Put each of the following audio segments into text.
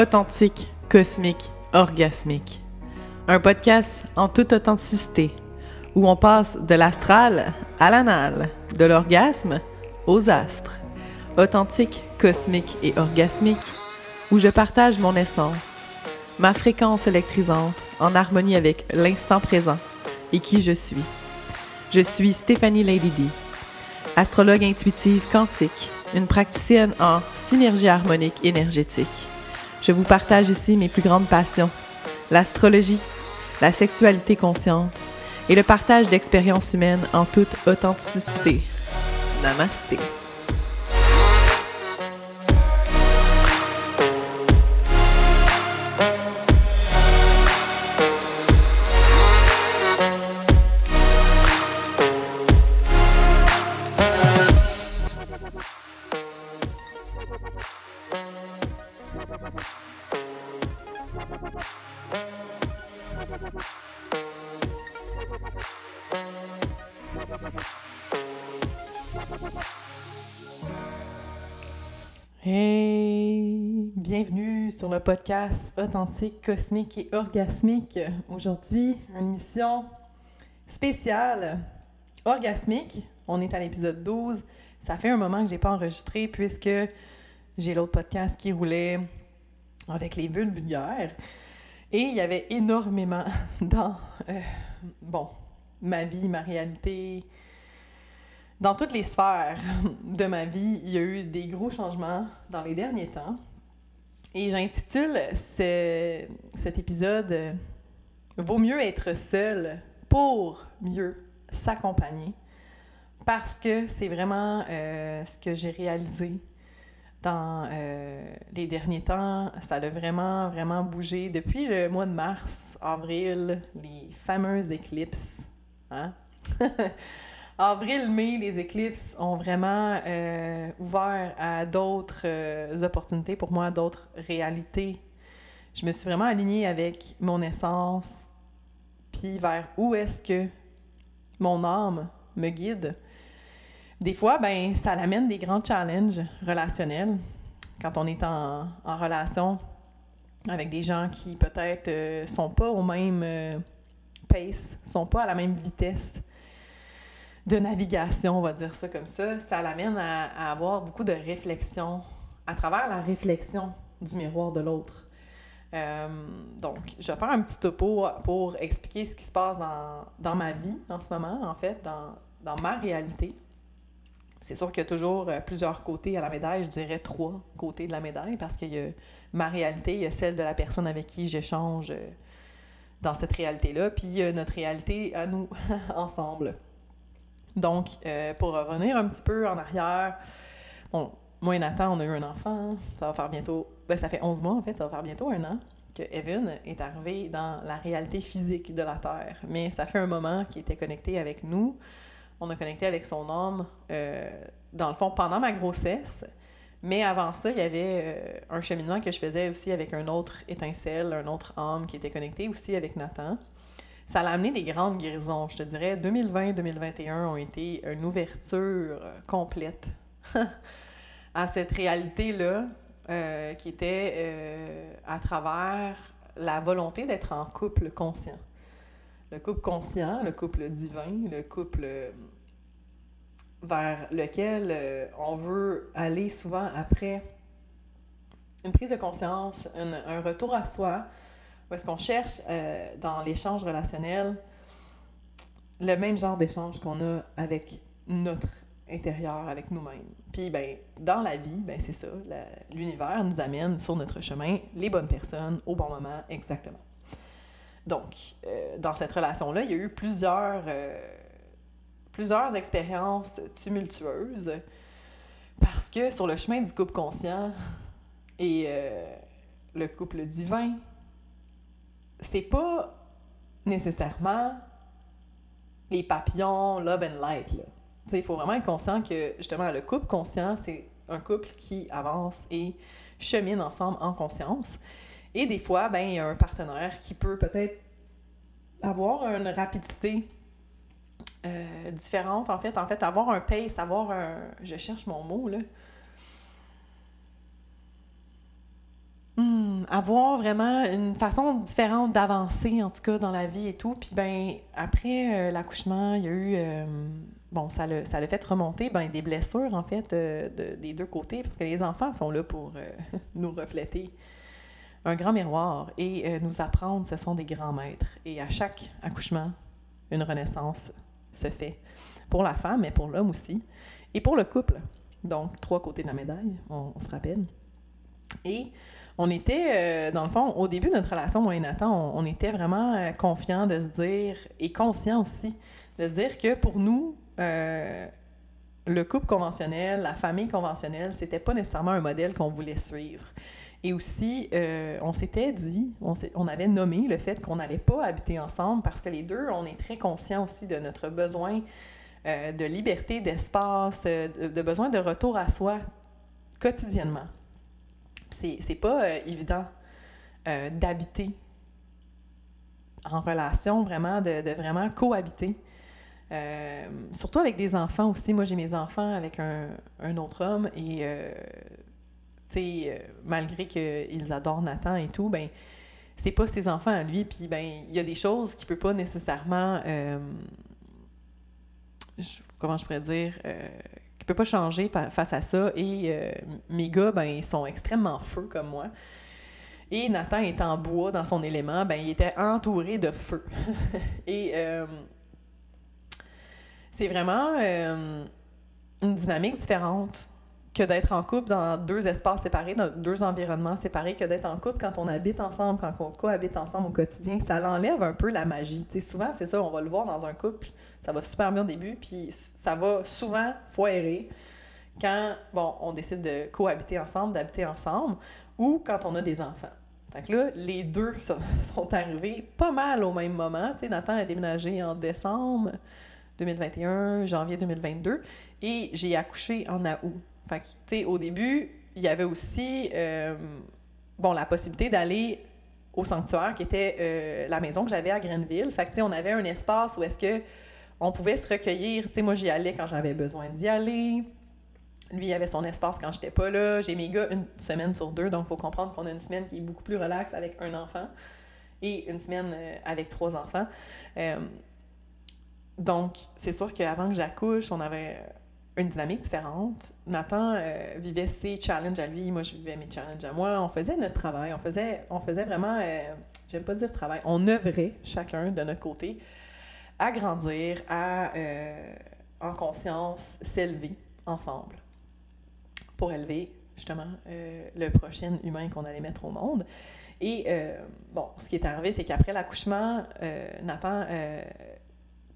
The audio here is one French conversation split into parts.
Authentique, cosmique, orgasmique. Un podcast en toute authenticité, où on passe de l'astral à l'anal, de l'orgasme aux astres. Authentique, cosmique et orgasmique, où je partage mon essence, ma fréquence électrisante en harmonie avec l'instant présent et qui je suis. Je suis Stéphanie Lady astrologue intuitive quantique, une praticienne en synergie harmonique énergétique. Je vous partage ici mes plus grandes passions, l'astrologie, la sexualité consciente et le partage d'expériences humaines en toute authenticité. Namasté. Sur le podcast Authentique, Cosmique et Orgasmique. Aujourd'hui, une émission spéciale orgasmique. On est à l'épisode 12. Ça fait un moment que j'ai pas enregistré puisque j'ai l'autre podcast qui roulait avec les vulves vulgaires. Et il y avait énormément dans, euh, bon, ma vie, ma réalité, dans toutes les sphères de ma vie, il y a eu des gros changements dans les derniers temps. Et j'intitule cet épisode Vaut mieux être seul pour mieux s'accompagner. Parce que c'est vraiment euh, ce que j'ai réalisé dans euh, les derniers temps. Ça a vraiment, vraiment bougé depuis le mois de mars, avril, les fameuses éclipses. Hein? Avril-mai, les éclipses ont vraiment euh, ouvert à d'autres euh, opportunités pour moi, d'autres réalités. Je me suis vraiment alignée avec mon essence, puis vers où est-ce que mon âme me guide. Des fois, ben, ça amène des grands challenges relationnels quand on est en, relation avec des gens qui peut-être euh, sont pas au même pace, sont pas à la même vitesse de navigation, on va dire ça comme ça, ça l'amène à, avoir beaucoup de réflexion à travers la réflexion du miroir de l'autre. Euh, donc, je vais faire un petit topo pour expliquer ce qui se passe dans, ma vie en ce moment, en fait, dans, dans ma réalité. C'est sûr qu'il y a toujours euh, plusieurs côtés à la médaille, je dirais trois côtés de la médaille, parce qu'il y a ma réalité, il y a celle de la personne avec qui j'échange euh, dans cette réalité-là, puis il y a notre réalité à nous ensemble. Donc, euh, pour revenir un petit peu en arrière, bon, moi et Nathan, on a eu un enfant. Ça va faire bientôt. Ben, ça fait 11 mois, en fait, ça va faire bientôt un an que Evan est arrivé dans la réalité physique de la Terre. Mais ça fait un moment qu'il était connecté avec nous. On a connecté avec son âme, euh, dans le fond, pendant ma grossesse. Mais avant ça, il y avait euh, un cheminement que je faisais aussi avec un autre étincelle, un autre âme qui était connecté aussi avec Nathan ça a amené des grandes guérisons. Je te dirais, 2020-2021 ont été une ouverture complète à cette réalité-là euh, qui était euh, à travers la volonté d'être en couple conscient. Le couple conscient, le couple divin, le couple euh, vers lequel on veut aller souvent après une prise de conscience, un retour à soi, où est-ce qu'on cherche euh, dans l'échange relationnel le même genre d'échange qu'on a avec notre intérieur, avec nous-mêmes. Puis, ben, dans la vie, ben, c'est ça, l'univers nous amène sur notre chemin les bonnes personnes au bon moment, exactement. Donc, euh, dans cette relation-là, il y a eu plusieurs, euh, plusieurs expériences tumultueuses parce que sur le chemin du couple conscient et le couple divin, c'est pas nécessairement les papillons, love and light. Il faut vraiment être conscient que, justement, le couple conscient, c'est un couple qui avance et chemine ensemble en conscience. Et des fois, ben, il y a un partenaire qui peut peut-être avoir une rapidité euh, différente, en fait. En fait, avoir un pace, avoir un... Je cherche mon mot, là. Hmm, avoir vraiment une façon différente d'avancer, en tout cas, dans la vie et tout. Puis, ben, après l'accouchement, il y a eu bon, ça l'a, ça fait remonter ben, des blessures, en fait, des deux côtés, parce que les enfants sont là pour nous refléter un grand miroir et nous apprendre, ce sont des grands maîtres. Et à chaque accouchement, une renaissance se fait pour la femme, mais pour l'homme aussi, et pour le couple. Donc, trois côtés de la médaille, on, se rappelle. Et on était, euh, dans le fond, au début de notre relation, moi et Nathan, on, était vraiment euh, confiants de se dire, et conscients aussi, de se dire que pour nous, euh, le couple conventionnel, la famille conventionnelle, c'était pas nécessairement un modèle qu'on voulait suivre. Et aussi, on s'était dit, on, avait nommé le fait qu'on n'allait pas habiter ensemble parce que les deux, on est très conscients aussi de notre besoin de liberté, d'espace, de, besoin de retour à soi quotidiennement. C'est, pas euh, évident d'habiter en relation, vraiment, de, vraiment cohabiter. surtout avec des enfants aussi. Moi, j'ai mes enfants avec un, un autre homme et, tu sais, malgré qu'ils adorent Nathan et tout, ben c'est pas ses enfants à lui. Puis, ben il y a des choses qu'il peut pas nécessairement comment je pourrais dire, euh, peut pas changer face à ça. Et euh, mes gars, ben, ils sont extrêmement feu comme moi. Et Nathan est en bois dans son élément, ben, il était entouré de feu. et euh, c'est vraiment une dynamique différente que d'être en couple dans deux espaces séparés, dans deux environnements séparés, que d'être en couple quand on habite ensemble, quand on cohabite ensemble au quotidien. Ça l'enlève un peu la magie. sais, souvent, c'est ça, on va le voir dans un couple, ça va super bien au début, puis ça va souvent foirer quand, on décide de cohabiter ensemble, d'habiter ensemble, ou quand on a des enfants. Que là, les deux sont arrivés pas mal au même moment. Nathan a déménagé en décembre 2021, janvier 2022, et j'ai accouché en août. Fait tu sais, au début, il y avait aussi, euh, bon, la possibilité d'aller au sanctuaire qui était euh, la maison que j'avais à Grenville. Fait tu sais, on avait un espace où est-ce que on pouvait se recueillir. Tu sais, moi, j'y allais quand j'avais besoin d'y aller. Lui, il avait son espace quand j'étais pas là. J'ai mes gars une semaine sur deux, donc il faut comprendre qu'on a une semaine qui est beaucoup plus relaxe avec un enfant et une semaine euh, avec trois enfants. donc, c'est sûr qu'avant que j'accouche, on avait une dynamique différente. Nathan euh, vivait ses challenges à lui, moi je vivais mes challenges à moi. On faisait notre travail, on faisait, on faisait vraiment, euh, j'aime pas dire travail, on œuvrait chacun de notre côté à grandir, à, euh, en conscience, s'élever ensemble pour élever justement le prochain humain qu'on allait mettre au monde. Et bon, ce qui est arrivé, c'est qu'après l'accouchement, Nathan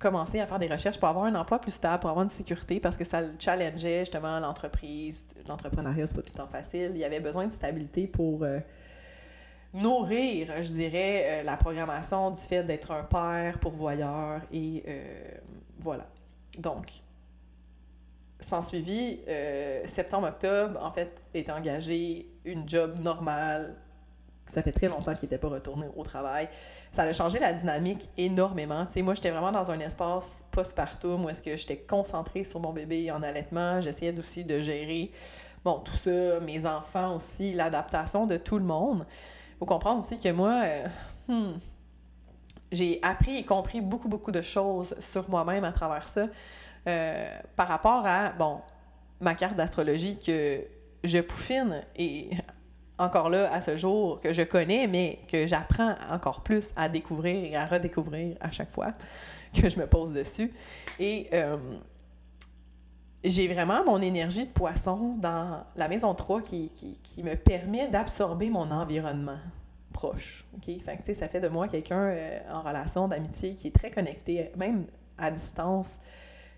commencer à faire des recherches pour avoir un emploi plus stable, pour avoir une sécurité, parce que ça le challengeait justement l'entreprise. L'entrepreneuriat, c'est pas tout le temps facile. Il y avait besoin de stabilité pour euh, nourrir, je dirais, euh, la programmation du fait d'être un père pourvoyeur. Et euh, voilà. Donc, sans suivi, septembre-octobre, en fait, est engagé une job normale ça fait très longtemps qu'il n'était pas retourné au travail. Ça a changé la dynamique énormément. Moi, j'étais vraiment dans un espace postpartum où est-ce que j'étais concentrée sur mon bébé en allaitement. J'essayais aussi de gérer, bon, tout ça, mes enfants aussi, l'adaptation de tout le monde. Il faut comprendre aussi que moi, euh, hmm, j'ai appris et compris beaucoup, beaucoup de choses sur moi-même à travers ça. Euh, par rapport à, bon, ma carte d'astrologie que je pouffine et encore là à ce jour que je connais, mais que j'apprends encore plus à découvrir et à redécouvrir à chaque fois que je me pose dessus. Et euh, j'ai vraiment mon énergie de poisson dans la maison 3 qui, me permet d'absorber mon environnement proche. OK? Fait ça fait de moi quelqu'un euh, en relation d'amitié qui est très connecté, même à distance.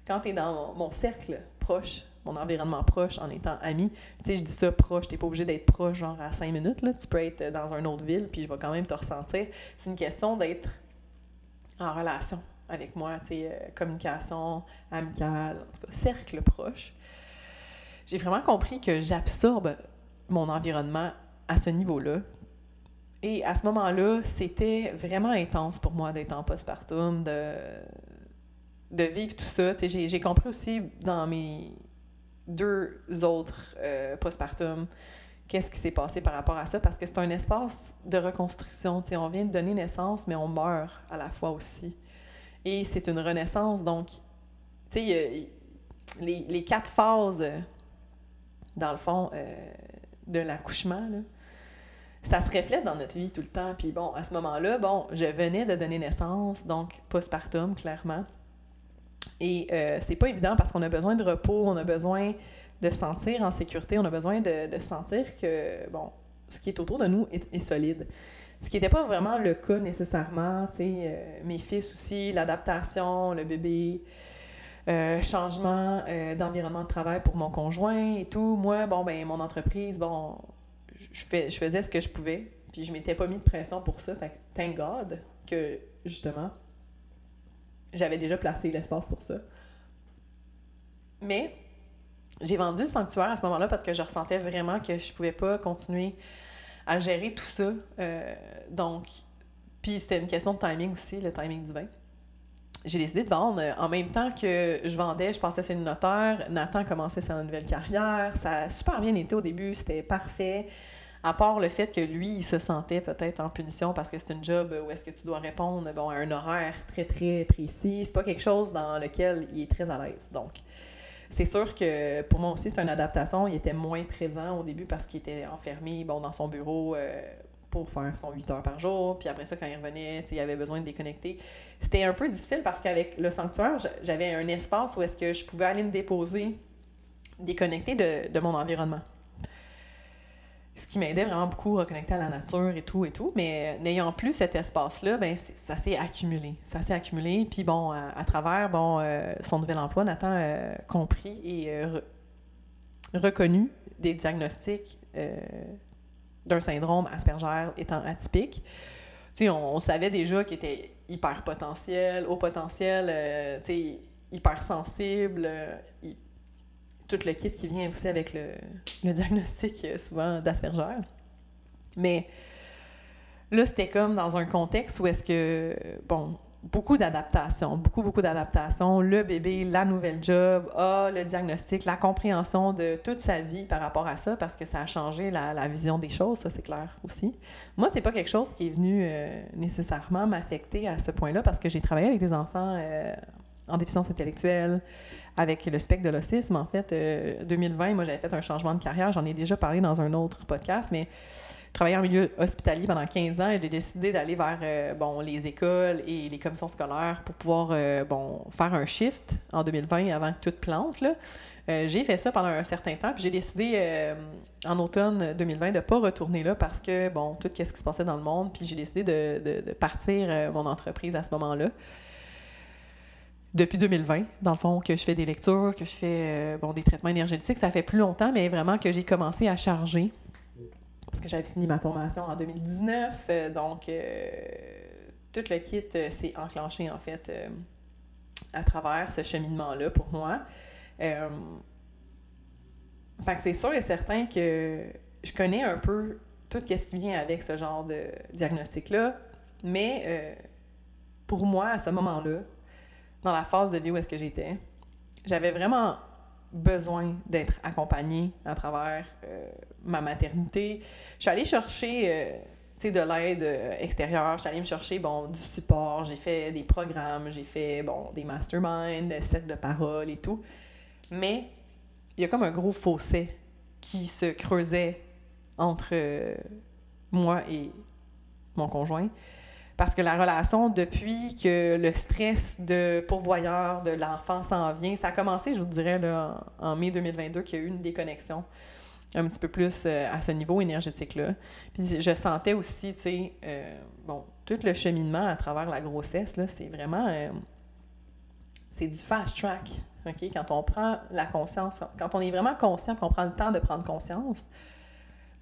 Quand tu es dans mon cercle proche, mon environnement proche en étant ami. Tu sais, je dis ça proche, t'es pas obligé d'être proche genre à cinq minutes, là. Tu peux être dans une autre ville, puis je vais quand même te ressentir. C'est une question d'être en relation avec moi, tu sais, euh, communication amicale, en tout cas, cercle proche. J'ai vraiment compris que j'absorbe mon environnement à ce niveau-là. Et à ce moment-là, c'était vraiment intense pour moi d'être en postpartum, de, de vivre tout ça. J'ai compris aussi dans mes deux autres euh, postpartum qu'est-ce qui s'est passé par rapport à ça, parce que c'est un espace de reconstruction. sais, on vient de donner naissance, mais on meurt à la fois aussi. Et c'est une renaissance, donc, tu sais, les, les, quatre phases, dans le fond, euh, de l'accouchement, ça se reflète dans notre vie tout le temps. Puis bon, à ce moment-là, bon, je venais de donner naissance, donc postpartum, clairement. Et euh, c'est pas évident parce qu'on a besoin de repos, on a besoin de se sentir en sécurité, on a besoin de, sentir que, bon, ce qui est autour de nous est, solide. Ce qui n'était pas vraiment le cas nécessairement, tu sais, euh, mes fils aussi, l'adaptation, le bébé, euh, changement euh, d'environnement de travail pour mon conjoint et tout. Moi, bon, ben, mon entreprise, bon, je, fais, je faisais ce que je pouvais, puis je m'étais pas mis de pression pour ça. Fait thank God que, justement, j'avais déjà placé l'espace pour ça. Mais j'ai vendu le sanctuaire à ce moment-là parce que je ressentais vraiment que je pouvais pas continuer à gérer tout ça. Euh, donc, puis c'était une question de timing aussi, le timing du vin. J'ai décidé de vendre en même temps que je vendais, je passais sur une notaire. Nathan commençait sa nouvelle carrière. Ça a super bien été au début, c'était parfait. À part le fait que lui, il se sentait peut-être en punition parce que c'est une job où est-ce que tu dois répondre bon, à un horaire très, très précis. C'est pas quelque chose dans lequel il est très à l'aise. Donc, c'est sûr que pour moi aussi, c'est une adaptation. Il était moins présent au début parce qu'il était enfermé bon, dans son bureau euh, pour faire son 8 heures par jour. Puis après ça, quand il revenait, il avait besoin de déconnecter. C'était un peu difficile parce qu'avec le sanctuaire, j'avais un espace où est-ce que je pouvais aller me déposer, déconnecter de, de mon environnement ce qui m'aidait vraiment beaucoup à reconnecter à la nature et tout et tout. Mais n'ayant plus cet espace-là, ben ça s'est accumulé. Ça s'est accumulé. Puis bon, à, travers bon, euh, son nouvel emploi, Nathan a compris et euh, reconnu des diagnostics euh, d'un syndrome Asperger étant atypique. Tu sais, on, savait déjà qu'il était hyper potentiel, haut potentiel, tu sais, hyper sensible, tout le kit qui vient aussi avec le, diagnostic euh, souvent d'Asperger. Mais là, c'était comme dans un contexte où est-ce que, bon, beaucoup d'adaptation, beaucoup, beaucoup d'adaptation. Le bébé, la nouvelle job, le diagnostic, la compréhension de toute sa vie par rapport à ça, parce que ça a changé la, vision des choses, ça c'est clair aussi. Moi, c'est pas quelque chose qui est venu euh, nécessairement m'affecter à ce point-là, parce que j'ai travaillé avec des enfants euh, en déficience intellectuelle, avec le spectre de l'autisme. En fait, 2020, euh, moi, j'avais fait un changement de carrière. J'en ai déjà parlé dans un autre podcast, mais je travaillais en milieu hospitalier pendant 15 ans et j'ai décidé d'aller vers euh, bon, les écoles et les commissions scolaires pour pouvoir euh, bon, faire un shift en 2020 avant que tout plante. Là. j'ai fait ça pendant un certain temps, puis j'ai décidé en automne 2020 de ne pas retourner là parce que, bon, tout ce qui se passait dans le monde, puis j'ai décidé de, de partir mon entreprise à ce moment-là depuis 2020, dans le fond, que je fais des lectures, que je fais euh, bon, des traitements énergétiques. Ça fait plus longtemps, mais vraiment que j'ai commencé à charger. Parce que j'avais fini ma formation en 2019. Euh, donc, euh, tout le kit s'est enclenché, en fait, à travers ce cheminement-là pour moi. fait que c'est sûr et certain que je connais un peu tout ce qui vient avec ce genre de diagnostic-là. Mais pour moi, à ce moment-là, dans la phase de vie où est-ce que j'étais, j'avais vraiment besoin d'être accompagnée à travers euh, ma maternité. Je suis allée chercher euh, de l'aide euh, extérieure, je suis allée me chercher bon, du support, j'ai fait des programmes, j'ai fait bon, des masterminds, des sets de parole et tout. Mais il y a comme un gros fossé qui se creusait entre moi et mon conjoint. Parce que la relation, depuis que le stress de pourvoyeur de l'enfant s'en vient, ça a commencé, je vous dirais, là, en mai 2022, qu'il y a eu une déconnexion un petit peu plus euh, à ce niveau énergétique-là. Puis je sentais aussi, tu sais, euh, bon, tout le cheminement à travers la grossesse, là, c'est vraiment... Euh, c'est du fast track, OK? Quand on prend la conscience, quand on est vraiment conscient, qu'on prend le temps de prendre conscience,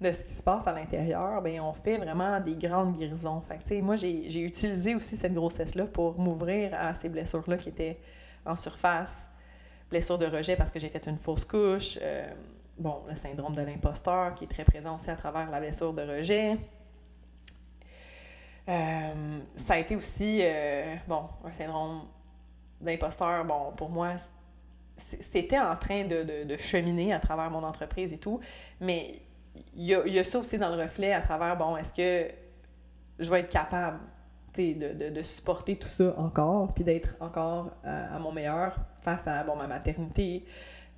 de ce qui se passe à l'intérieur, ben on fait vraiment des grandes guérisons. Fait moi, j'ai utilisé aussi cette grossesse-là pour m'ouvrir à ces blessures-là qui étaient en surface. Blessures de rejet parce que j'ai fait une fausse couche. Euh, bon, le syndrome de l'imposteur qui est très présent aussi à travers la blessure de rejet. Euh, ça a été aussi, euh, bon, un syndrome d'imposteur, bon, pour moi, c'était en train de, de, cheminer à travers mon entreprise et tout, mais il y a, ça aussi dans le reflet à travers, bon, est-ce que je vais être capable de, de, de, supporter tout ça encore, puis d'être encore à, mon meilleur face à bon, ma maternité,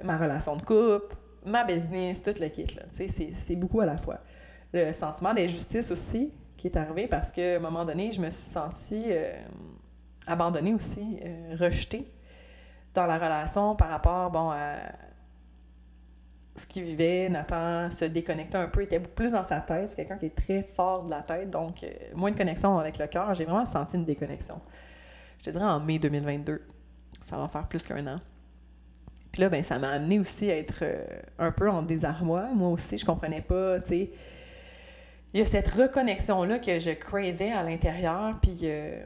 ma relation de couple, ma business, tout le kit. C'est beaucoup à la fois. Le sentiment d'injustice aussi qui est arrivé parce qu'à un moment donné, je me suis sentie euh, abandonnée aussi, euh, rejetée dans la relation par rapport bon, à ce qu'il vivait. Nathan se déconnectait un peu, était beaucoup plus dans sa tête. C'est quelqu'un qui est très fort de la tête, donc euh, moins de connexion avec le cœur. J'ai vraiment senti une déconnexion. Je te dirais en mai 2022. Ça va faire plus qu'un an. Puis là, ben, ça m'a amené aussi à être euh, un peu en désarroi. Moi aussi, je comprenais pas, tu sais. Il y a cette reconnexion-là que je cravais à l'intérieur, puis euh,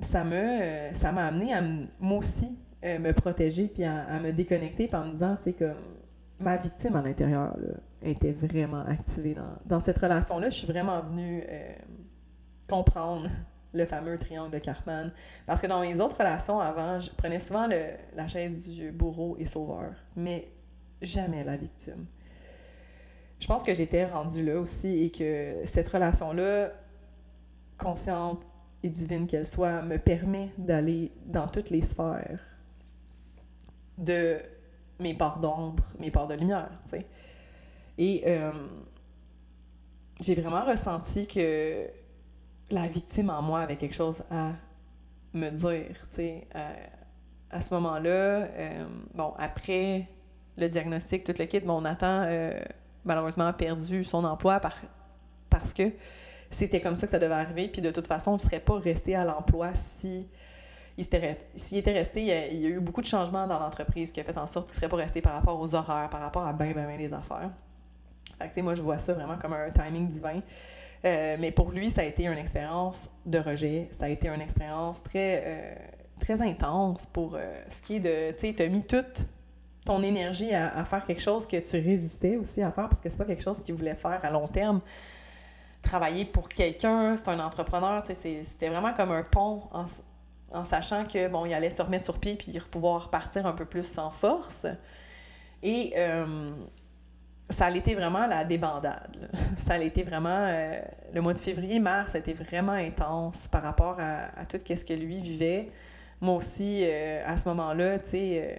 ça m'a ça m'a amené à moi aussi me protéger, puis à, me déconnecter, puis en me disant, tu sais, comme ma victime à l'intérieur était vraiment activée dans, cette relation-là. Je suis vraiment venue euh, comprendre le fameux triangle de Cartman. Parce que dans mes autres relations avant, je prenais souvent la chaise du bourreau et sauveur, mais jamais la victime. Je pense que j'étais rendue là aussi et que cette relation-là, consciente et divine qu'elle soit, me permet d'aller dans toutes les sphères de mes parts d'ombre, mes parts de lumière, tu sais. Et euh, j'ai vraiment ressenti que la victime en moi avait quelque chose à me dire, tu sais. À, ce moment-là, euh, bon, après le diagnostic, tout le kit, bon, Nathan, euh, malheureusement, a perdu son emploi par, parce que c'était comme ça que ça devait arriver, puis de toute façon, il ne serait pas resté à l'emploi si s'il était resté, il y, a, eu beaucoup de changements dans l'entreprise qui a fait en sorte qu'il ne serait pas resté par rapport aux horaires, par rapport à bien, bien, bien les affaires. Fait que, moi, je vois ça vraiment comme un timing divin. Euh, mais pour lui, ça a été une expérience de rejet. Ça a été une expérience très, euh, très intense pour euh, ce qui est de. Tu sais, tu as mis toute ton énergie à, faire quelque chose que tu résistais aussi à faire parce que c'est pas quelque chose qu'il voulait faire à long terme. Travailler pour quelqu'un, c'est un entrepreneur, c'était vraiment comme un pont en, en sachant que bon, il allait se remettre sur pied puis pouvoir partir un peu plus en force. Et euh, ça a été vraiment la débandade. Ça a été vraiment euh, le mois de février, mars, ça a été vraiment intense par rapport à, tout ce que lui vivait. Moi aussi, euh, à ce moment-là, tu sais,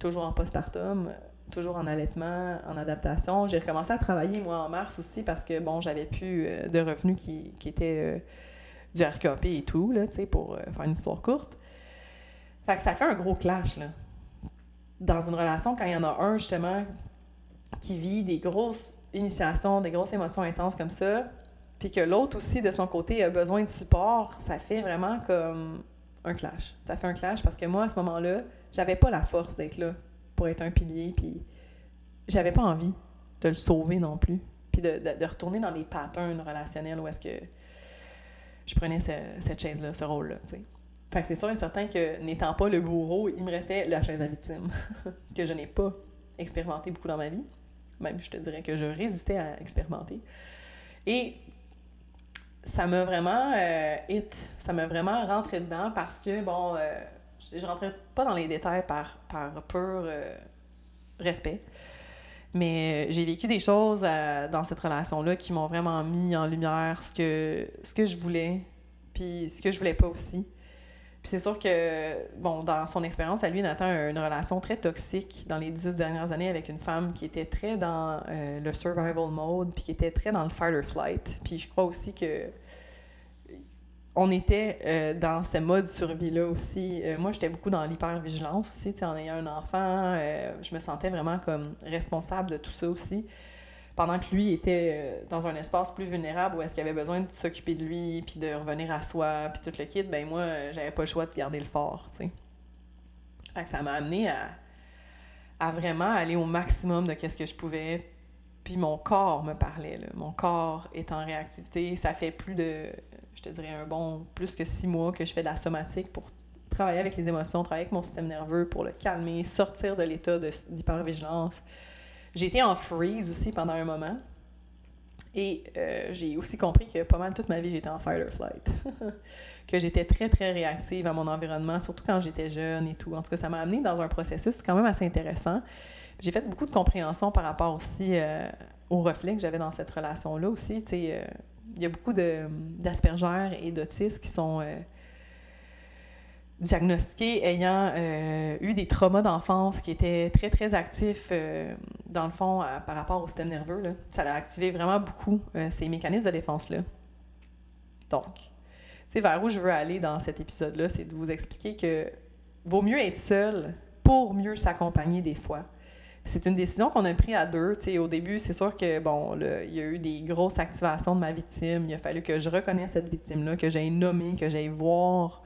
toujours en postpartum, toujours en allaitement, en adaptation. J'ai recommencé à travailler, moi, en mars aussi, parce que, bon, j'avais plus de revenus qui étaient du RKP et tout, là, pour euh, faire une histoire courte. Fait que ça fait un gros clash, là. Dans une relation, quand il y en a un, justement, qui vit des grosses initiations, des grosses émotions intenses comme ça, puis que l'autre aussi, de son côté, a besoin de support, ça fait vraiment comme un clash. Ça fait un clash parce que moi, à ce moment-là, j'avais pas la force d'être là pour être un pilier, puis j'avais pas envie de le sauver non plus, puis de, de, de retourner dans les patterns relationnels où est-ce que je prenais cette chaise-là, ce rôle-là. Fait que c'est sûr et certain que n'étant pas le bourreau, il me restait la chaise à victime, que je n'ai pas expérimenté beaucoup dans ma vie. Même, je te dirais que je résistais à expérimenter. Et ça m'a vraiment euh, hit, ça m'a vraiment rentré dedans parce que, bon, euh, je, rentrais pas dans les détails par, par pur euh, respect. Mais euh, j'ai vécu des choses euh, dans cette relation-là qui m'ont vraiment mis en lumière ce que, ce que je voulais, puis ce que je voulais pas aussi. Puis c'est sûr que, bon, dans son expérience, à lui, Nathan a une relation très toxique dans les dix dernières années avec une femme qui était très dans euh, le survival mode, puis qui était très dans le fight or flight. Puis je crois aussi que on était euh, dans ce mode survie-là aussi. Euh, moi, j'étais beaucoup dans l'hypervigilance aussi. En ayant un enfant, euh, je me sentais vraiment comme responsable de tout ça aussi. Pendant que lui était dans un espace plus vulnérable où est-ce qu'il avait besoin de s'occuper de lui, puis de revenir à soi, puis tout le kit, ben moi, j'avais pas le choix de garder le fort, tu sais. ça m'a amené à, à vraiment aller au maximum de qu'est-ce que je pouvais. Puis mon corps me parlait, Mon corps est en réactivité. Ça fait plus de je te dirais un bon plus que six mois que je fais de la somatique pour travailler avec les émotions, travailler avec mon système nerveux pour le calmer, sortir de l'état d'hypervigilance. J'ai été en freeze aussi pendant un moment. Et euh, j'ai aussi compris que pas mal toute ma vie, j'étais en fight or flight. que j'étais très, très réactive à mon environnement, surtout quand j'étais jeune et tout. En tout cas, ça m'a amené dans un processus quand même assez intéressant. J'ai fait beaucoup de compréhension par rapport aussi euh, au que j'avais dans cette relation-là aussi. Tu sais, il y a beaucoup d'aspergères et d'autistes qui sont diagnostiqués ayant eu des traumas d'enfance qui étaient très, très actifs, dans le fond, par rapport au système nerveux. Là. Ça a activé vraiment beaucoup ces mécanismes de défense-là. Donc, sais, vers où je veux aller dans cet épisode-là, c'est de vous expliquer que vaut mieux être seul pour mieux s'accompagner des fois. C'est une décision qu'on a prise à deux. au début, c'est sûr que, bon, il y a eu des grosses activations de ma victime. Il a fallu que je reconnaisse cette victime-là, que j'aille nommer, que j'aille voir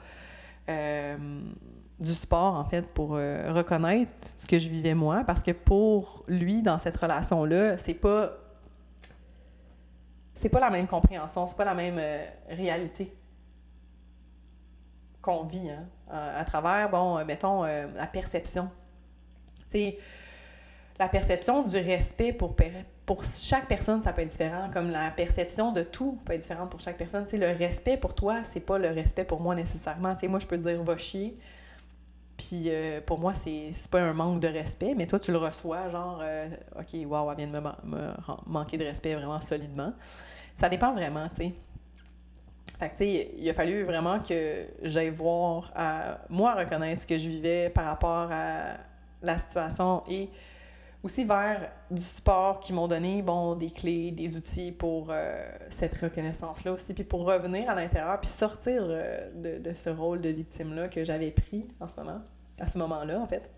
euh, du sport, en fait, pour euh, reconnaître ce que je vivais moi. Parce que pour lui, dans cette relation-là, c'est pas. C'est pas la même compréhension, c'est pas la même euh, réalité qu'on vit, hein, à, travers, bon, mettons, la perception. Tu sais, la perception du respect pour, chaque personne, ça peut être différent, comme la perception de tout peut être différente pour chaque personne. Le respect pour toi, c'est pas le respect pour moi nécessairement. Moi, je peux dire « va chier », puis euh, pour moi, c'est pas un manque de respect, mais toi, tu le reçois, genre OK, waouh, elle vient de me, manquer de respect vraiment solidement ». Ça dépend vraiment. Fait il a fallu vraiment que j'aille voir, moi, reconnaître ce que je vivais par rapport à la situation et aussi vers du support qui m'ont donné, bon, des clés, des outils pour euh, cette reconnaissance-là aussi, puis pour revenir à l'intérieur, puis sortir euh, de, de, ce rôle de victime-là que j'avais pris en ce moment, à ce moment-là, en fait,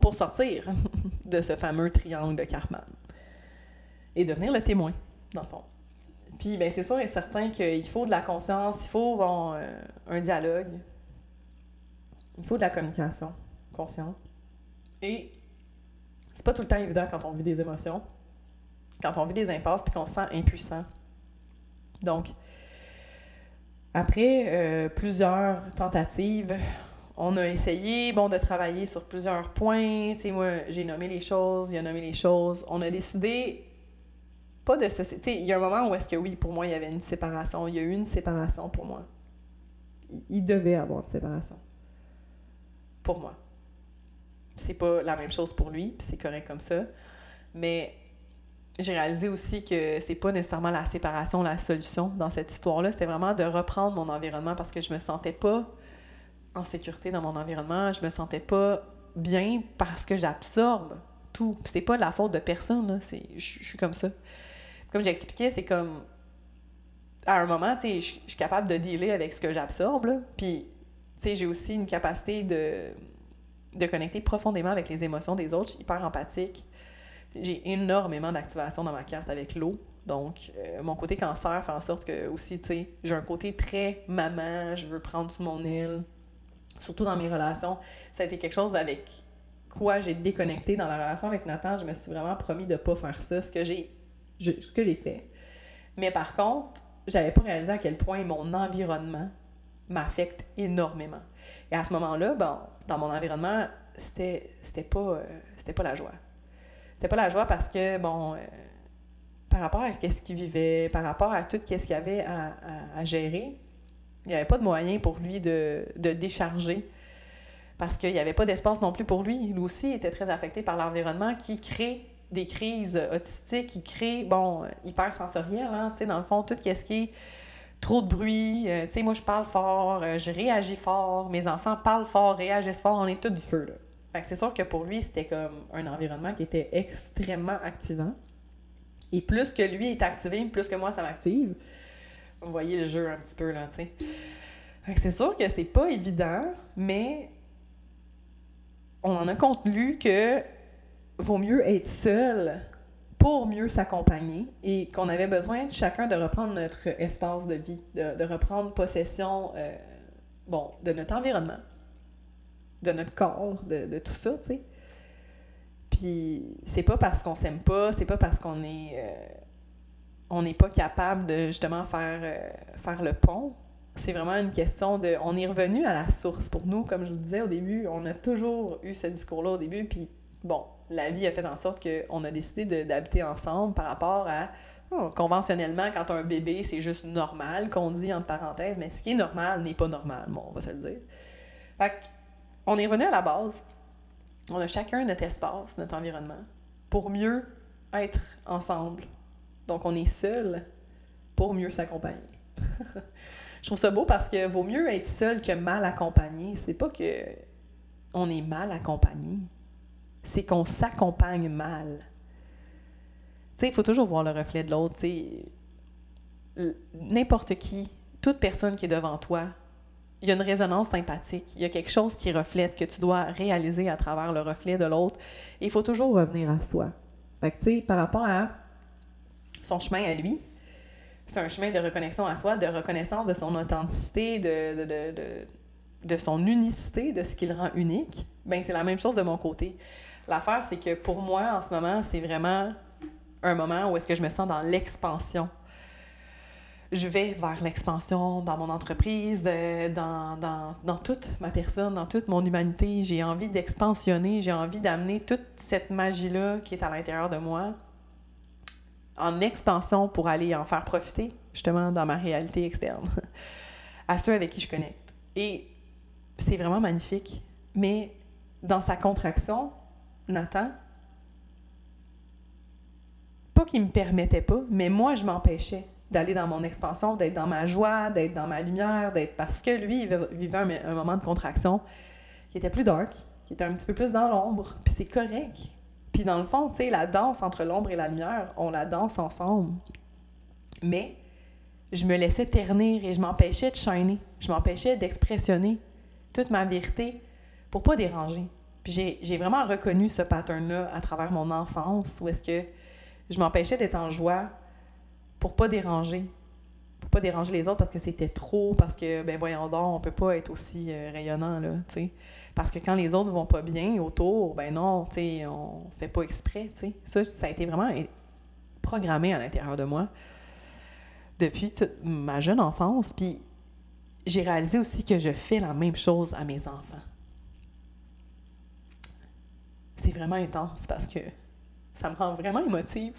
pour sortir de ce fameux triangle de Karman et devenir le témoin, dans le fond. Puis, ben, c'est sûr et certain qu'il faut de la conscience, il faut euh, un dialogue, il faut de la communication consciente. Et c'est pas tout le temps évident quand on vit des émotions, quand on vit des impasses puis qu'on se sent impuissant. Donc, après euh, plusieurs tentatives, on a essayé bon, de travailler sur plusieurs points. Moi, j'ai nommé les choses, il a nommé les choses. On a décidé pas de se. Il y a un moment où est-ce que oui, pour moi, il y avait une séparation. Il y a eu une séparation pour moi. Il, devait avoir une séparation. Pour moi. C'est pas la même chose pour lui, c'est correct comme ça. Mais j'ai réalisé aussi que c'est pas nécessairement la séparation la solution dans cette histoire-là. C'était vraiment de reprendre mon environnement parce que je me sentais pas en sécurité dans mon environnement. Je me sentais pas bien parce que j'absorbe tout. C'est pas la faute de personne, là. Je suis comme ça comme j'expliquais, c'est comme à un moment, tu sais, je suis capable de dealer avec ce que j'absorbe. Puis, tu sais, j'ai aussi une capacité de, de connecter profondément avec les émotions des autres. Je suis hyper empathique. J'ai énormément d'activation dans ma carte avec l'eau. Donc, euh, mon côté cancer fait en sorte que aussi, tu sais, j'ai un côté très maman, je veux prendre sous mon aile. Surtout dans mes relations. Ça a été quelque chose avec quoi j'ai déconnecté dans la relation avec Nathan. Je me suis vraiment promis de pas faire ça. Ce que j'ai ce que j'ai fait. Mais par contre, j'avais pas réalisé à quel point mon environnement m'affecte énormément. Et à ce moment-là, bon, dans mon environnement, c'était c'était pas euh, c'était pas la joie. C'était pas la joie parce que bon euh, par rapport à ce qu'il vivait, par rapport à tout ce qu'il y avait à, gérer, il n'y avait pas de moyen pour lui de, de décharger parce qu'il n'y avait pas d'espace non plus pour lui. Lui aussi était très affecté par l'environnement qui crée des crises autistiques qui créent, bon, hypersensorielles, hein, tu sais, dans le fond, tout ce qui est trop de bruit, euh, tu sais, moi, je parle fort, euh, je réagis fort, mes enfants parlent fort, réagissent fort, on est tous du feu, là. Fait que c'est sûr que pour lui, c'était comme un environnement qui était extrêmement activant. Et plus que lui est activé, plus que moi, ça m'active. Vous voyez le jeu un petit peu, là, tu sais. Fait que c'est sûr que c'est pas évident, mais on en a conclu que vaut mieux être seul pour mieux s'accompagner et qu'on avait besoin chacun de reprendre notre espace de vie, de, reprendre possession euh, bon, de notre environnement, de notre corps, de, tout ça, tu sais. Puis c'est pas parce qu'on s'aime pas, c'est pas parce qu'on est euh, on n'est pas capable de justement faire, euh, faire le pont. C'est vraiment une question de. On est revenu à la source. Pour nous, comme je vous disais au début, on a toujours eu ce discours-là au début, puis bon, la vie a fait en sorte qu'on a décidé d'habiter ensemble par rapport à oh, conventionnellement, quand as un bébé, c'est juste normal qu'on dit entre parenthèses, mais ce qui est normal n'est pas normal, bon, on va se le dire. Fait on est revenu à la base. On a chacun notre espace, notre environnement, pour mieux être ensemble. Donc, on est seul pour mieux s'accompagner. Je trouve ça beau parce que vaut mieux être seul que mal accompagné. C'est pas que on est mal accompagné, c'est qu'on s'accompagne mal. Tu sais, il faut toujours voir le reflet de l'autre. N'importe qui, toute personne qui est devant toi, il y a une résonance sympathique. Il y a quelque chose qui reflète, que tu dois réaliser à travers le reflet de l'autre. Il faut toujours revenir à soi. Fait tu sais, par rapport à son chemin à lui, c'est un chemin de reconnexion à soi, de reconnaissance de son authenticité, de, de, de, de son unicité, de ce qui le rend unique. Ben c'est la même chose de mon côté. L'affaire, c'est que pour moi, en ce moment, c'est vraiment un moment où est-ce que je me sens dans l'expansion je vais vers l'expansion dans mon entreprise, dans, dans, dans, toute ma personne, dans toute mon humanité. J'ai envie d'expansionner, j'ai envie d'amener toute cette magie-là qui est à l'intérieur de moi en expansion pour aller en faire profiter, justement, dans ma réalité externe, à ceux avec qui je connecte. Et c'est vraiment magnifique. Mais dans sa contraction, Nathan, pas qu'il me permettait pas, mais moi, je m'empêchais d'aller dans mon expansion, d'être dans ma joie, d'être dans ma lumière, d'être parce que lui, il vivait un, moment de contraction qui était plus dark, qui était un petit peu plus dans l'ombre, puis c'est correct. Puis dans le fond, tu sais, la danse entre l'ombre et la lumière, on la danse ensemble. Mais je me laissais ternir et je m'empêchais de shiner, je m'empêchais d'expressionner toute ma vérité pour pas déranger. Puis j'ai vraiment reconnu ce pattern-là à travers mon enfance, où est-ce que je m'empêchais d'être en joie, pour pas déranger. Pour pas déranger les autres parce que c'était trop, parce que, ben voyons donc, on peut pas être aussi euh, rayonnant, là, tu. Parce que quand les autres vont pas bien autour, ben non, tu sais, fait pas exprès, tu sais. Ça, ça a été vraiment programmé à l'intérieur de moi depuis ma jeune enfance. Puis j'ai réalisé aussi que je fais la même chose à mes enfants. C'est vraiment intense parce que ça me rend vraiment émotive.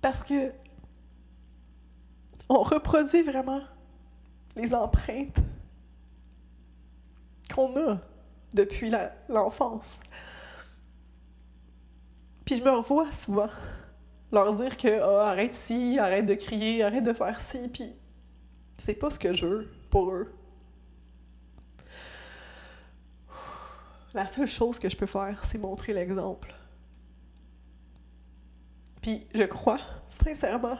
Parce que on reproduit vraiment les empreintes qu'on a depuis l'enfance. Puis je me revois souvent leur dire que oh, arrête ci, arrête de crier, arrête de faire ci, puis c'est pas ce que je veux pour eux. La seule chose que je peux faire, c'est montrer l'exemple. Puis je crois sincèrement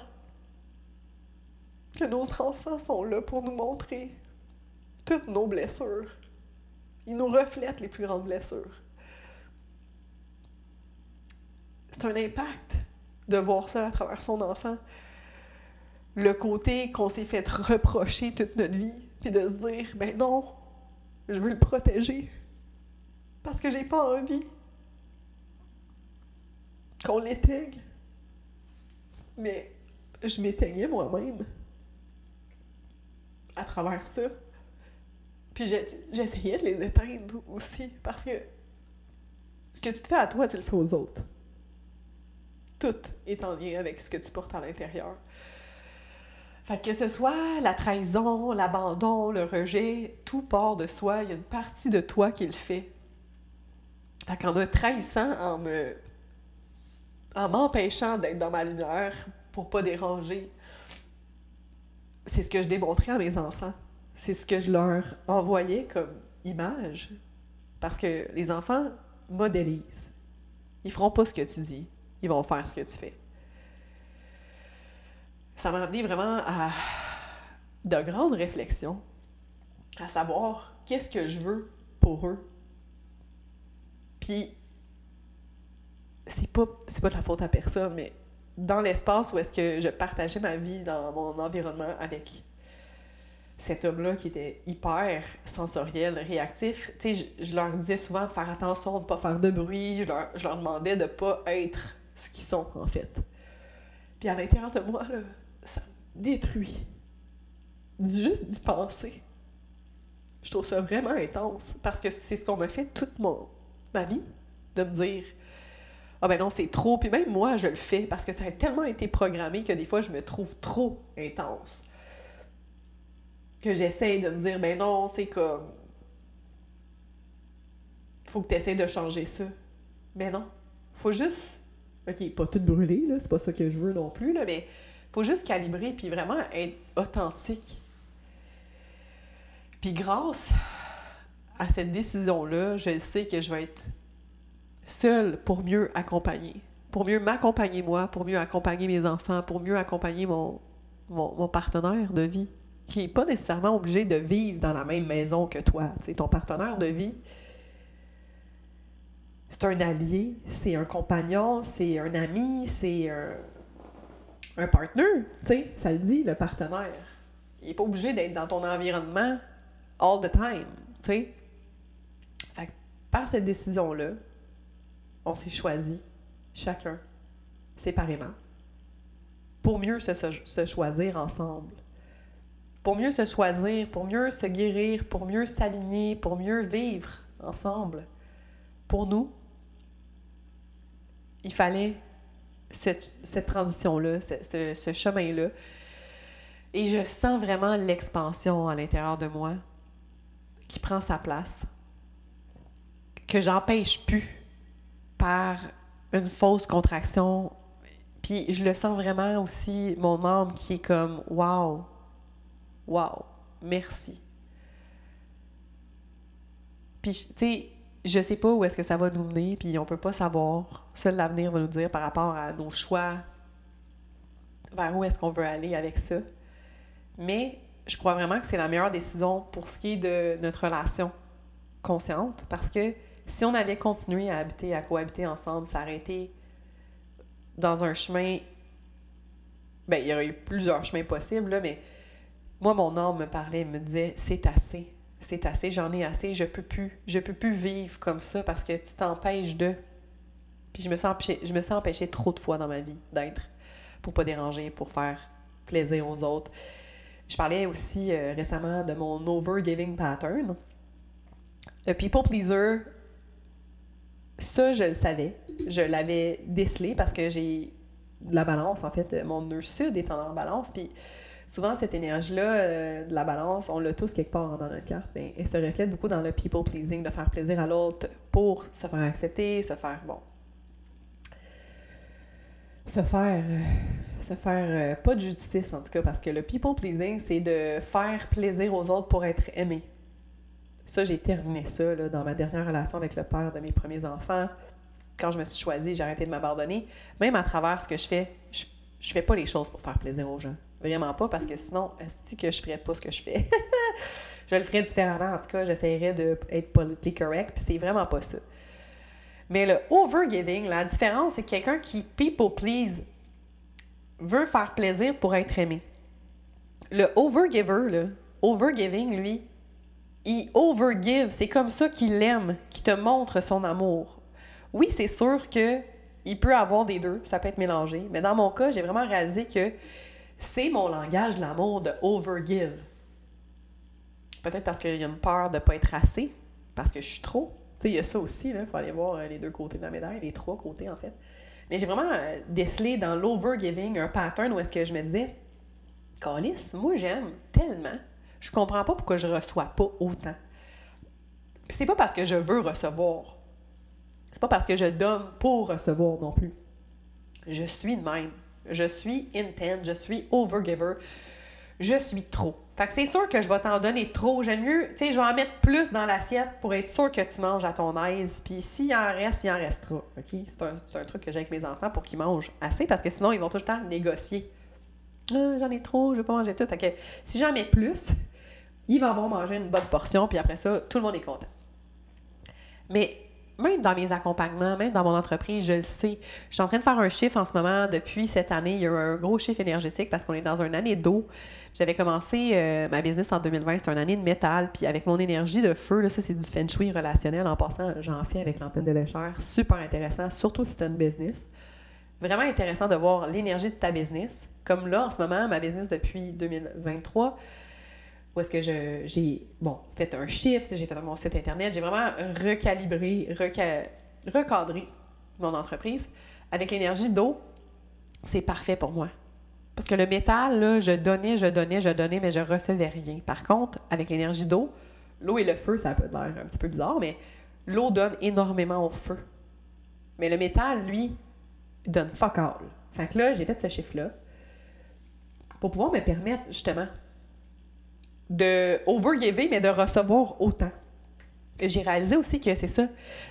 que nos enfants sont là pour nous montrer toutes nos blessures. Ils nous reflètent les plus grandes blessures. C'est un impact de voir ça à travers son enfant. Le côté qu'on s'est fait reprocher toute notre vie, puis de se dire, ben non, je veux le protéger. Parce que j'ai pas envie qu'on l'éteigne mais je m'éteignais moi-même à travers ça. Puis j'essayais de les éteindre aussi parce que ce que tu te fais à toi, tu le fais aux autres. Tout est en lien avec ce que tu portes à l'intérieur. Fait que ce soit la trahison, l'abandon, le rejet, tout part de soi. Il y a une partie de toi qui le fait. Fait qu'en me trahissant, en me en m'empêchant d'être dans ma lumière pour pas déranger. C'est ce que je démontrais à mes enfants. C'est ce que je leur envoyais comme image. Parce que les enfants modélisent. Ils feront pas ce que tu dis. Ils vont faire ce que tu fais. Ça m'a amené vraiment à de grandes réflexions, à savoir qu'est-ce que je veux pour eux. Puis c'est pas, pas de la faute à personne, mais dans l'espace où est-ce que je partageais ma vie dans mon environnement avec cet homme-là qui était hyper sensoriel, réactif, tu sais, je, leur disais souvent de faire attention, de pas faire de bruit, je leur, je leur demandais de pas être ce qu'ils sont, en fait. Puis à l'intérieur de moi, là, ça me détruit. Juste d'y penser. Je trouve ça vraiment intense parce que c'est ce qu'on m'a fait toute mon, ma vie, de me dire ah ben non, c'est trop. Puis même moi, je le fais parce que ça a tellement été programmé que des fois, je me trouve trop intense. Que j'essaie de me dire, ben non, c'est comme. Faut que tu essaies de changer ça. Mais non. faut juste. OK, pas tout brûler, là, c'est pas ça que je veux non plus, là, mais faut juste calibrer puis vraiment être authentique. Puis grâce à cette décision-là, je sais que je vais être seule pour mieux accompagner. Pour mieux m'accompagner moi, pour mieux accompagner mes enfants, pour mieux accompagner mon, mon, partenaire de vie, qui n'est pas nécessairement obligé de vivre dans la même maison que toi. C'est ton partenaire de vie, c'est un allié, c'est un compagnon, c'est un ami, c'est un, un partner, tu sais, ça le dit, le partenaire. Il n'est pas obligé d'être dans ton environnement all the time, tu sais. Par cette décision-là, on s'est choisi, chacun, séparément, pour mieux se, choisir ensemble. Pour mieux se choisir, pour mieux se guérir, pour mieux s'aligner, pour mieux vivre ensemble. Pour nous, il fallait cette, transition-là, ce chemin-là. Et je sens vraiment l'expansion à l'intérieur de moi qui prend sa place, que j'empêche plus par une fausse contraction. Puis je le sens vraiment aussi, mon âme qui est comme Wow, wow, merci. Puis, tu sais, je sais pas où est-ce que ça va nous mener, puis on peut pas savoir. Seul l'avenir va nous dire par rapport à nos choix, vers où est-ce qu'on veut aller avec ça. Mais je crois vraiment que c'est la meilleure décision pour ce qui est de notre relation consciente, parce que si on avait continué à habiter, à cohabiter ensemble, été dans un chemin. Ben, il y aurait eu plusieurs chemins possibles, là, mais moi, mon âme me parlait, me disait c'est assez c'est assez, j'en ai assez, je peux plus, je peux plus vivre comme ça parce que tu t'empêches de. Puis je me sens empêché, je me sens empêché trop de fois dans ma vie d'être pour pas déranger, pour faire plaisir aux autres. Je parlais aussi euh, récemment de mon over-giving pattern. Le people pleaser, ça, je le savais. Je l'avais décelé parce que j'ai de la balance, en fait. Mon nœud sud est en balance. Puis souvent, cette énergie-là euh, de la balance, on l'a tous quelque part dans notre carte, mais elle se reflète beaucoup dans le people pleasing, de faire plaisir à l'autre pour se faire accepter, se faire, bon, se faire, euh, se faire, euh, pas de justice en tout cas, parce que le people pleasing, c'est de faire plaisir aux autres pour être aimé. Ça, j'ai terminé ça là, dans ma dernière relation avec le père de mes premiers enfants. Quand je me suis choisie, j'ai arrêté de m'abandonner. Même à travers ce que je fais, je, je fais pas les choses pour faire plaisir aux gens. Vraiment pas, parce que sinon, est-ce que je ferais pas ce que je fais? je le ferais différemment. En tout cas, j'essaierais d'être politically correct, puis c'est vraiment pas ça. Mais le overgiving, la différence, c'est quelqu'un qui people please veut faire plaisir pour être aimé. Le overgiver, le overgiving, lui, il overgive. C'est comme ça qu'il aime, qu'il te montre son amour. Oui, c'est sûr que il peut avoir des deux, ça peut être mélangé. Mais dans mon cas, j'ai vraiment réalisé que c'est mon langage de l'amour de overgive. Peut-être parce qu'il y a une peur de ne pas être assez, parce que je suis trop. Tu sais, il y a ça aussi, il faut aller voir euh, les deux côtés de la médaille, les trois côtés en fait. Mais j'ai vraiment euh, décelé dans l'overgiving un pattern où est-ce que je me disais, Calis, moi j'aime tellement, je comprends pas pourquoi je reçois pas autant. C'est pas parce que je veux recevoir. C'est pas parce que je donne pour recevoir non plus. Je suis de même. Je suis intense, je suis overgiver, je suis trop. Fait que c'est sûr que je vais t'en donner trop. J'aime mieux, tu sais, je vais en mettre plus dans l'assiette pour être sûr que tu manges à ton aise. Puis s'il en reste, il en restera. OK? C'est un, truc que j'ai avec mes enfants pour qu'ils mangent assez parce que sinon, ils vont tout le temps négocier. Ah, j'en ai trop, je vais pas manger tout. Fait si j'en mets plus, ils vont manger une bonne portion, puis après ça, tout le monde est content. Mais même dans mes accompagnements, même dans mon entreprise, je le sais. Je suis en train de faire un chiffre en ce moment. Depuis cette année, il y a eu un gros chiffre énergétique parce qu'on est dans une année d'eau. J'avais commencé euh, ma business en 2020, c'était une année de métal. Puis avec mon énergie de feu, là, ça c'est du feng shui relationnel. En passant, j'en fais avec l'antenne de l'échelle. Super intéressant, surtout si tu une business. Vraiment intéressant de voir l'énergie de ta business. Comme là, en ce moment, ma business depuis 2023, où est-ce que j'ai, bon, fait un shift, j'ai fait mon site Internet, j'ai vraiment recalibré, recadré mon entreprise. Avec l'énergie d'eau, c'est parfait pour moi. Parce que le métal, là, je donnais, je donnais, je donnais, mais je recevais rien. Par contre, avec l'énergie d'eau, l'eau et le feu, ça peut l'air un petit peu bizarre, mais l'eau donne énormément au feu. Mais le métal, lui, donne fuck all. Fait que là, j'ai fait ce chiffre-là pour pouvoir me permettre, justement, de overgiver, mais de recevoir autant. J'ai réalisé aussi que c'est ça.